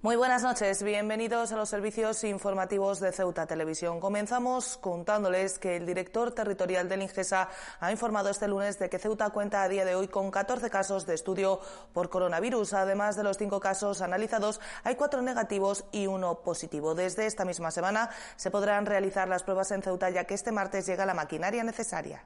Muy buenas noches, bienvenidos a los servicios informativos de Ceuta Televisión. Comenzamos contándoles que el director territorial del Ingesa ha informado este lunes de que Ceuta cuenta a día de hoy con 14 casos de estudio por coronavirus. Además de los cinco casos analizados, hay cuatro negativos y uno positivo. Desde esta misma semana se podrán realizar las pruebas en Ceuta ya que este martes llega la maquinaria necesaria.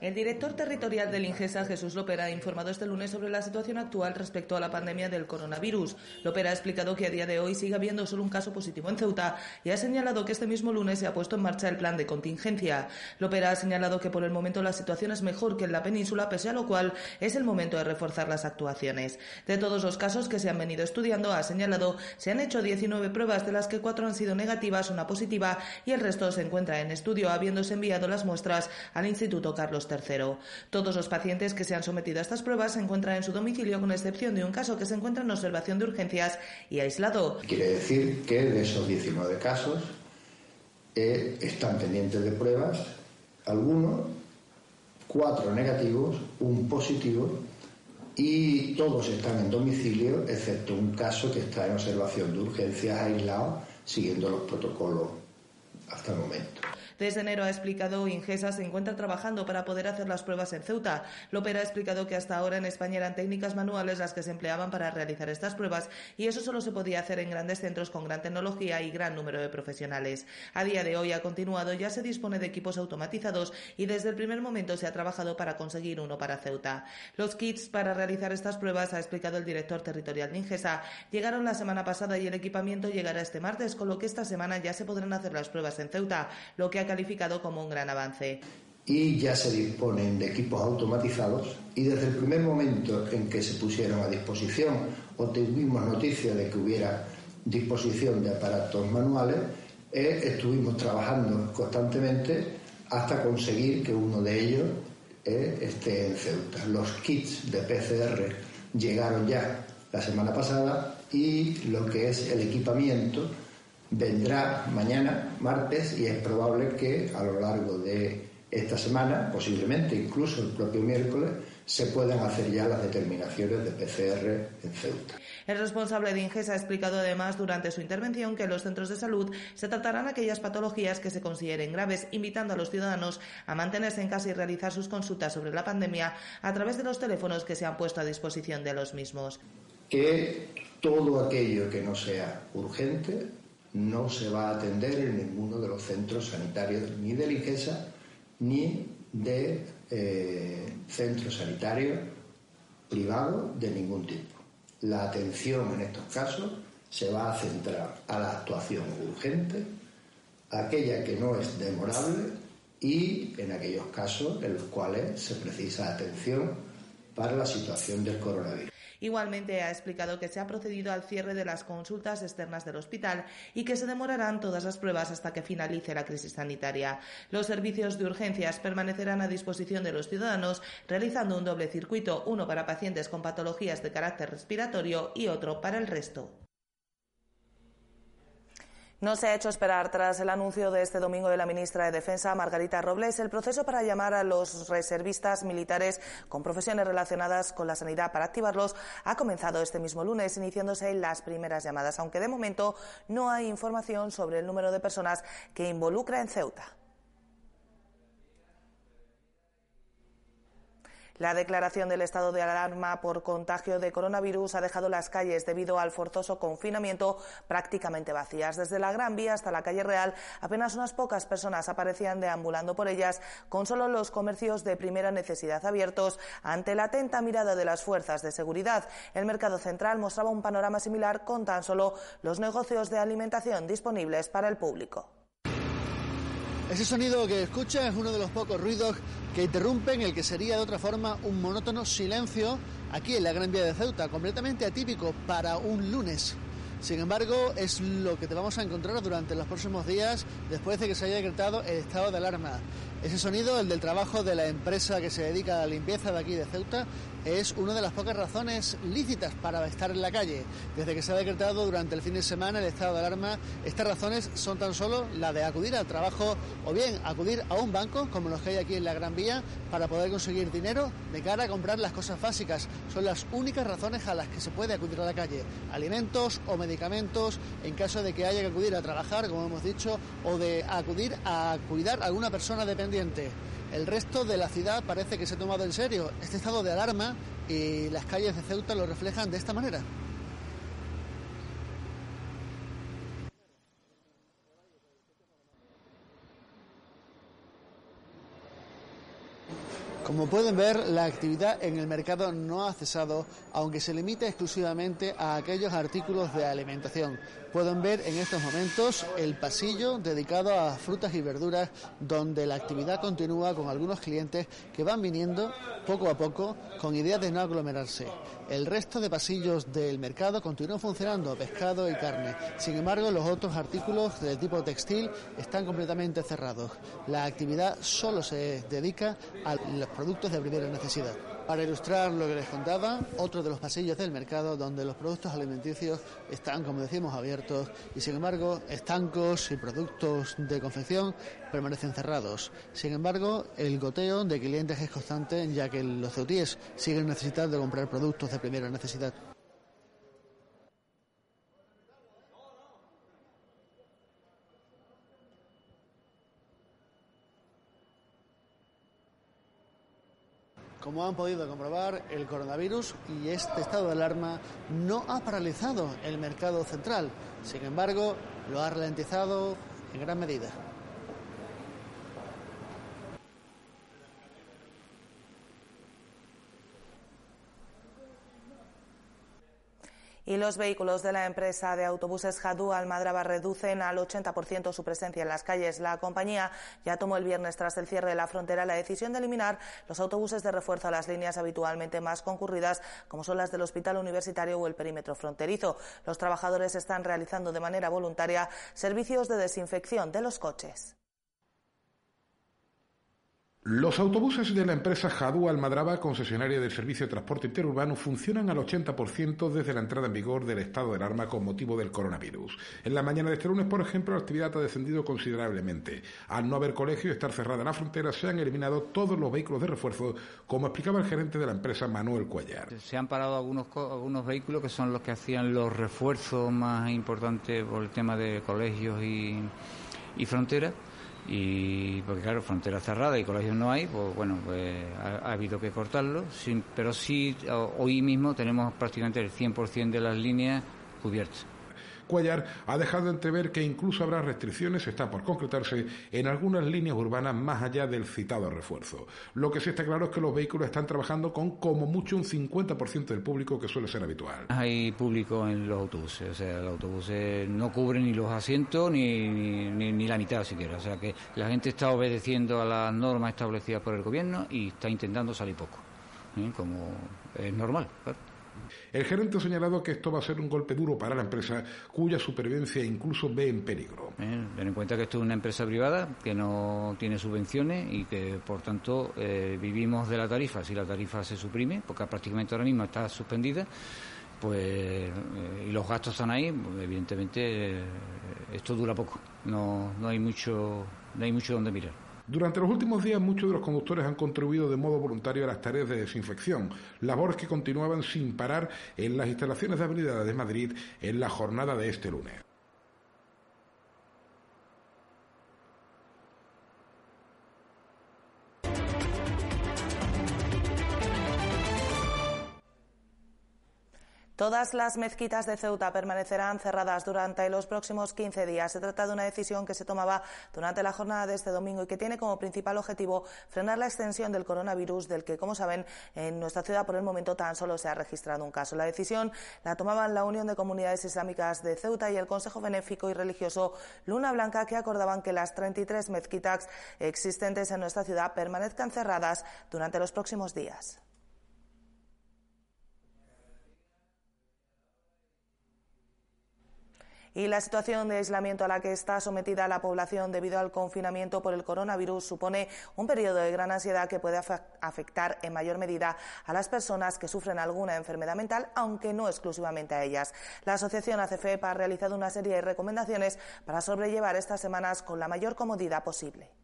El director territorial del Ingesa, Jesús Lopera, ha informado este lunes sobre la situación actual respecto a la pandemia del coronavirus. Lopera ha explicado que a día de hoy sigue habiendo solo un caso positivo en Ceuta y ha señalado que este mismo lunes se ha puesto en marcha el plan de contingencia. Lopera ha señalado que por el momento la situación es mejor que en la península, pese a lo cual es el momento de reforzar las actuaciones. De todos los casos que se han venido estudiando, ha señalado, se han hecho 19 pruebas, de las que cuatro han sido negativas, una positiva y el resto se encuentra en estudio, habiéndose enviado las muestras al Instituto Carlos III. Todos los pacientes que se han sometido a estas pruebas se encuentran en su domicilio, con excepción de un caso que se encuentra en observación de urgencias y aislado. Quiere decir que de esos 19 casos eh, están pendientes de pruebas algunos, cuatro negativos, un positivo y todos están en domicilio, excepto un caso que está en observación de urgencias aislado, siguiendo los protocolos hasta el momento. Desde enero ha explicado Ingesa se encuentra trabajando para poder hacer las pruebas en Ceuta. López ha explicado que hasta ahora en España eran técnicas manuales las que se empleaban para realizar estas pruebas y eso solo se podía hacer en grandes centros con gran tecnología y gran número de profesionales. A día de hoy ha continuado, ya se dispone de equipos automatizados y desde el primer momento se ha trabajado para conseguir uno para Ceuta. Los kits para realizar estas pruebas, ha explicado el director territorial de Ingesa, llegaron la semana pasada y el equipamiento llegará este martes, con lo que esta semana ya se podrán hacer las pruebas en Ceuta, lo que ha calificado como un gran avance. Y ya se disponen de equipos automatizados y desde el primer momento en que se pusieron a disposición o tuvimos noticia de que hubiera disposición de aparatos manuales, eh, estuvimos trabajando constantemente hasta conseguir que uno de ellos eh, esté en Ceuta. Los kits de PCR llegaron ya la semana pasada y lo que es el equipamiento vendrá mañana, martes, y es probable que a lo largo de esta semana, posiblemente incluso el propio miércoles, se puedan hacer ya las determinaciones de PCR en Ceuta. El responsable de Ingesa ha explicado además durante su intervención que en los centros de salud se tratarán aquellas patologías que se consideren graves, invitando a los ciudadanos a mantenerse en casa y realizar sus consultas sobre la pandemia a través de los teléfonos que se han puesto a disposición de los mismos. Que todo aquello que no sea urgente no se va a atender en ninguno de los centros sanitarios, ni de Ligesa ni de eh, centros sanitarios privados de ningún tipo. La atención en estos casos se va a centrar a la actuación urgente, aquella que no es demorable y en aquellos casos en los cuales se precisa atención para la situación del coronavirus. Igualmente ha explicado que se ha procedido al cierre de las consultas externas del hospital y que se demorarán todas las pruebas hasta que finalice la crisis sanitaria. Los servicios de urgencias permanecerán a disposición de los ciudadanos realizando un doble circuito, uno para pacientes con patologías de carácter respiratorio y otro para el resto. No se ha hecho esperar tras el anuncio de este domingo de la ministra de Defensa, Margarita Robles, el proceso para llamar a los reservistas militares con profesiones relacionadas con la sanidad para activarlos ha comenzado este mismo lunes, iniciándose las primeras llamadas, aunque de momento no hay información sobre el número de personas que involucra en Ceuta. La declaración del estado de alarma por contagio de coronavirus ha dejado las calles debido al forzoso confinamiento prácticamente vacías. Desde la Gran Vía hasta la calle Real, apenas unas pocas personas aparecían deambulando por ellas, con solo los comercios de primera necesidad abiertos ante la atenta mirada de las fuerzas de seguridad. El mercado central mostraba un panorama similar con tan solo los negocios de alimentación disponibles para el público. Ese sonido que escucha es uno de los pocos ruidos que interrumpen el que sería de otra forma un monótono silencio aquí en la Gran Vía de Ceuta, completamente atípico para un lunes. Sin embargo, es lo que te vamos a encontrar durante los próximos días después de que se haya decretado el estado de alarma. Ese sonido, el del trabajo de la empresa que se dedica a la limpieza de aquí de Ceuta, es una de las pocas razones lícitas para estar en la calle. Desde que se ha decretado durante el fin de semana el estado de alarma, estas razones son tan solo la de acudir al trabajo o bien acudir a un banco, como los que hay aquí en la Gran Vía, para poder conseguir dinero de cara a comprar las cosas básicas. Son las únicas razones a las que se puede acudir a la calle. Alimentos o medicamentos en caso de que haya que acudir a trabajar, como hemos dicho, o de acudir a cuidar a alguna persona dependiente. El resto de la ciudad parece que se ha tomado en serio este estado de alarma y las calles de Ceuta lo reflejan de esta manera. Como pueden ver, la actividad en el mercado no ha cesado, aunque se limita exclusivamente a aquellos artículos de alimentación. Pueden ver en estos momentos el pasillo dedicado a frutas y verduras, donde la actividad continúa con algunos clientes que van viniendo poco a poco con ideas de no aglomerarse. El resto de pasillos del mercado continúan funcionando, pescado y carne. Sin embargo, los otros artículos de tipo textil están completamente cerrados. La actividad solo se dedica a los productos de primera necesidad. Para ilustrar lo que les contaba, otro de los pasillos del mercado donde los productos alimenticios están, como decimos, abiertos y sin embargo estancos y productos de confección permanecen cerrados. Sin embargo, el goteo de clientes es constante ya que los ceutíes siguen necesitando comprar productos de primera necesidad. Como han podido comprobar, el coronavirus y este estado de alarma no ha paralizado el mercado central. Sin embargo, lo ha ralentizado en gran medida. Y los vehículos de la empresa de autobuses Jadú Almadraba reducen al 80% su presencia en las calles. La compañía ya tomó el viernes, tras el cierre de la frontera, la decisión de eliminar los autobuses de refuerzo a las líneas habitualmente más concurridas, como son las del Hospital Universitario o el perímetro fronterizo. Los trabajadores están realizando de manera voluntaria servicios de desinfección de los coches. Los autobuses de la empresa Jadú Almadraba, concesionaria del servicio de transporte interurbano, funcionan al 80% desde la entrada en vigor del estado de alarma con motivo del coronavirus. En la mañana de este lunes, por ejemplo, la actividad ha descendido considerablemente. Al no haber colegio y estar cerrada la frontera, se han eliminado todos los vehículos de refuerzo, como explicaba el gerente de la empresa, Manuel Cuellar. Se han parado algunos, algunos vehículos que son los que hacían los refuerzos más importantes por el tema de colegios y, y fronteras y porque claro, frontera cerrada y colegios no hay, pues bueno, pues ha, habido que cortarlo, pero sí hoy mismo tenemos prácticamente el 100% de las líneas cubiertas. Cuellar ha dejado entrever que incluso habrá restricciones, está por concretarse, en algunas líneas urbanas más allá del citado refuerzo. Lo que sí está claro es que los vehículos están trabajando con como mucho un 50% del público que suele ser habitual. Hay público en los autobuses, o sea, los autobuses no cubren ni los asientos ni, ni, la mitad siquiera, o sea que la gente está obedeciendo a las normas establecidas por el gobierno y está intentando salir poco, ¿eh? como es normal. El gerente ha señalado que esto va a ser un golpe duro para la empresa, cuya supervivencia incluso ve en peligro. Eh, ten en cuenta que esto es una empresa privada que no tiene subvenciones y que, por tanto, eh, vivimos de la tarifa. Si la tarifa se suprime, porque prácticamente ahora mismo está suspendida, pues eh, y los gastos están ahí, pues, evidentemente esto dura poco. No, no hay mucho, no hay mucho donde mirar. Durante los últimos días muchos de los conductores han contribuido de modo voluntario a las tareas de desinfección, labores que continuaban sin parar en las instalaciones de habilidad de Madrid en la jornada de este lunes. Todas las mezquitas de Ceuta permanecerán cerradas durante los próximos 15 días. Se trata de una decisión que se tomaba durante la jornada de este domingo y que tiene como principal objetivo frenar la extensión del coronavirus, del que, como saben, en nuestra ciudad por el momento tan solo se ha registrado un caso. La decisión la tomaban la Unión de Comunidades Islámicas de Ceuta y el Consejo Benéfico y Religioso Luna Blanca, que acordaban que las 33 mezquitas existentes en nuestra ciudad permanezcan cerradas durante los próximos días. Y la situación de aislamiento a la que está sometida la población debido al confinamiento por el coronavirus supone un periodo de gran ansiedad que puede afectar en mayor medida a las personas que sufren alguna enfermedad mental, aunque no exclusivamente a ellas. La asociación ACFEP ha realizado una serie de recomendaciones para sobrellevar estas semanas con la mayor comodidad posible.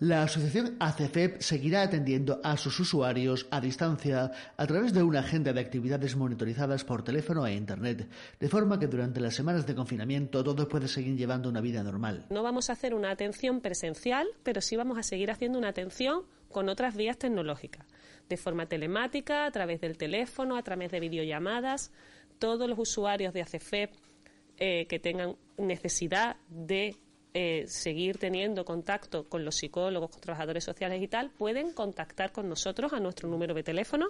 La asociación ACFEP seguirá atendiendo a sus usuarios a distancia a través de una agenda de actividades monitorizadas por teléfono e Internet, de forma que durante las semanas de confinamiento todos pueden seguir llevando una vida normal. No vamos a hacer una atención presencial, pero sí vamos a seguir haciendo una atención con otras vías tecnológicas, de forma telemática, a través del teléfono, a través de videollamadas. Todos los usuarios de ACFEP eh, que tengan necesidad de eh, seguir teniendo contacto con los psicólogos, con trabajadores sociales y tal, pueden contactar con nosotros a nuestro número de teléfono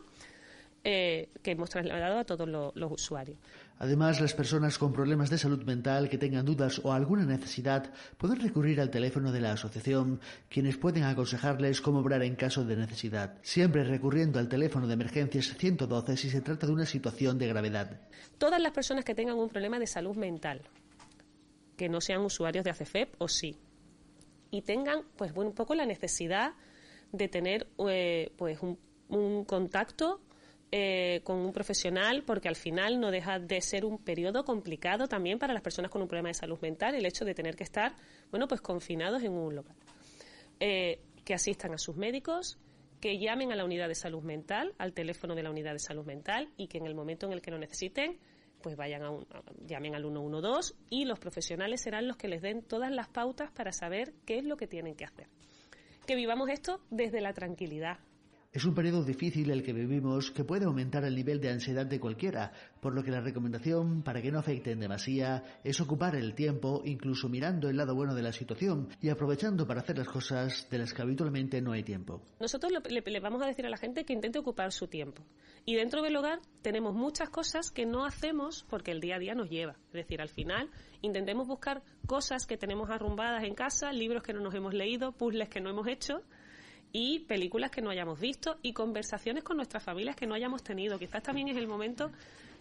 eh, que hemos trasladado a todos los, usuarios. Además, las personas con problemas de salud mental que tengan dudas o alguna necesidad pueden recurrir al teléfono de la asociación, quienes pueden aconsejarles cómo obrar en caso de necesidad, siempre recurriendo al teléfono de emergencias 112 si se trata de una situación de gravedad. Todas las personas que tengan un problema de salud mental, que no sean usuarios de ACFEP o sí. Y tengan, pues, un poco la necesidad de tener, eh, pues, un, contacto eh, con un profesional, porque al final no deja de ser un periodo complicado también para las personas con un problema de salud mental, el hecho de tener que estar, bueno, pues confinados en un local. Eh, que asistan a sus médicos, que llamen a la unidad de salud mental, al teléfono de la unidad de salud mental y que en el momento en el que lo necesiten, pues vayan a, un, llamen al 112 y los profesionales serán los que les den todas las pautas para saber qué es lo que tienen que hacer. Que vivamos esto desde la tranquilidad, es un periodo difícil el que vivimos que puede aumentar el nivel de ansiedad de cualquiera, por lo que la recomendación para que no afecte en demasía es ocupar el tiempo incluso mirando el lado bueno de la situación y aprovechando para hacer las cosas de las que habitualmente no hay tiempo. Nosotros le, vamos a decir a la gente que intente ocupar su tiempo. Y dentro del hogar tenemos muchas cosas que no hacemos porque el día a día nos lleva. Es decir, al final intentemos buscar cosas que tenemos arrumbadas en casa, libros que no nos hemos leído, puzzles que no hemos hecho y películas que no hayamos visto y conversaciones con nuestras familias que no hayamos tenido. Quizás también es el momento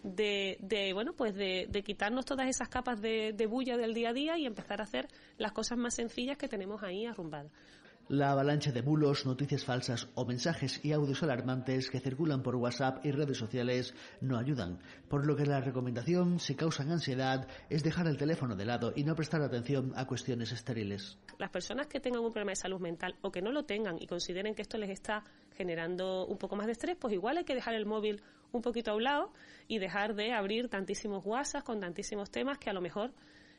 de, de bueno, pues de, de, quitarnos todas esas capas de, de bulla del día a día y empezar a hacer las cosas más sencillas que tenemos ahí arrumbadas. La avalancha de bulos, noticias falsas o mensajes y audios alarmantes que circulan por WhatsApp y redes sociales no ayudan, por lo que la recomendación, si causan ansiedad, es dejar el teléfono de lado y no prestar atención a cuestiones estériles. Las personas que tengan un problema de salud mental o que no lo tengan y consideren que esto les está generando un poco más de estrés, pues igual hay que dejar el móvil un poquito a un lado y dejar de abrir tantísimos WhatsApp con tantísimos temas que a lo mejor,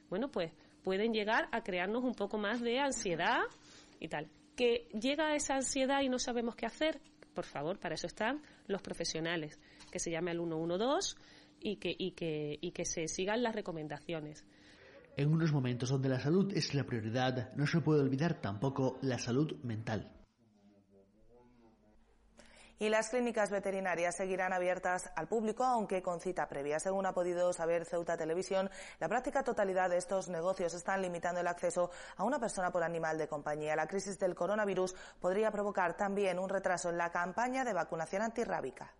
bueno, pues pueden llegar a crearnos un poco más de ansiedad y tal que llega esa ansiedad y no sabemos qué hacer, por favor, para eso están los profesionales, que se llame al 112 y que, y que, y que se sigan las recomendaciones. En unos momentos donde la salud es la prioridad, no se puede olvidar tampoco la salud mental y las clínicas veterinarias seguirán abiertas al público, aunque con cita previa. Según ha podido saber Ceuta Televisión, la práctica totalidad de estos negocios están limitando el acceso a una persona por animal de compañía. La crisis del coronavirus podría provocar también un retraso en la campaña de vacunación antirrábica.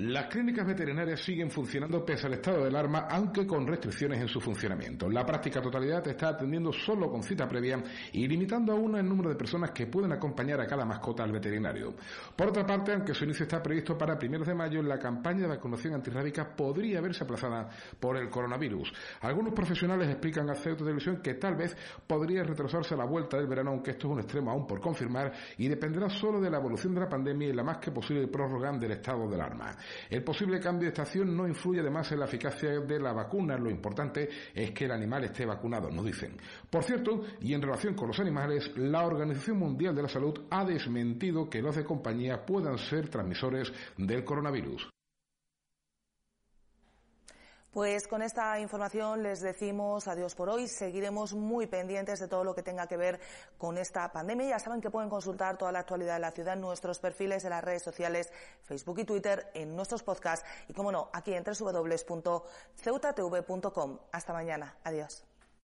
Las clínicas veterinarias siguen funcionando pese al estado del alarma, aunque con restricciones en su funcionamiento. La práctica totalidad está atendiendo solo con cita previa y limitando aún el número de personas que pueden acompañar a cada mascota al veterinario. Por otra parte, aunque su inicio está previsto para primeros de mayo, la campaña de vacunación antirrábica podría verse aplazada por el coronavirus. Algunos profesionales explican a Ceuta Televisión que tal vez podría retrasarse a la vuelta del verano, aunque esto es un extremo aún por confirmar y dependerá solo de la evolución de la pandemia y la más que posible prórroga del estado del alarma. El posible cambio de estación no influye además en la eficacia de la vacuna. Lo importante es que el animal esté vacunado, nos dicen. Por cierto, y en relación con los animales, la Organización Mundial de la Salud ha desmentido que los de compañía puedan ser transmisores del coronavirus. Pues con esta información les decimos adiós por hoy. Seguiremos muy pendientes de todo lo que tenga que ver con esta pandemia. Ya saben que pueden consultar toda la actualidad de la ciudad en nuestros perfiles de las redes sociales, Facebook y Twitter, en nuestros podcasts y, como no, aquí en www.ceutatv.com. Hasta mañana. Adiós.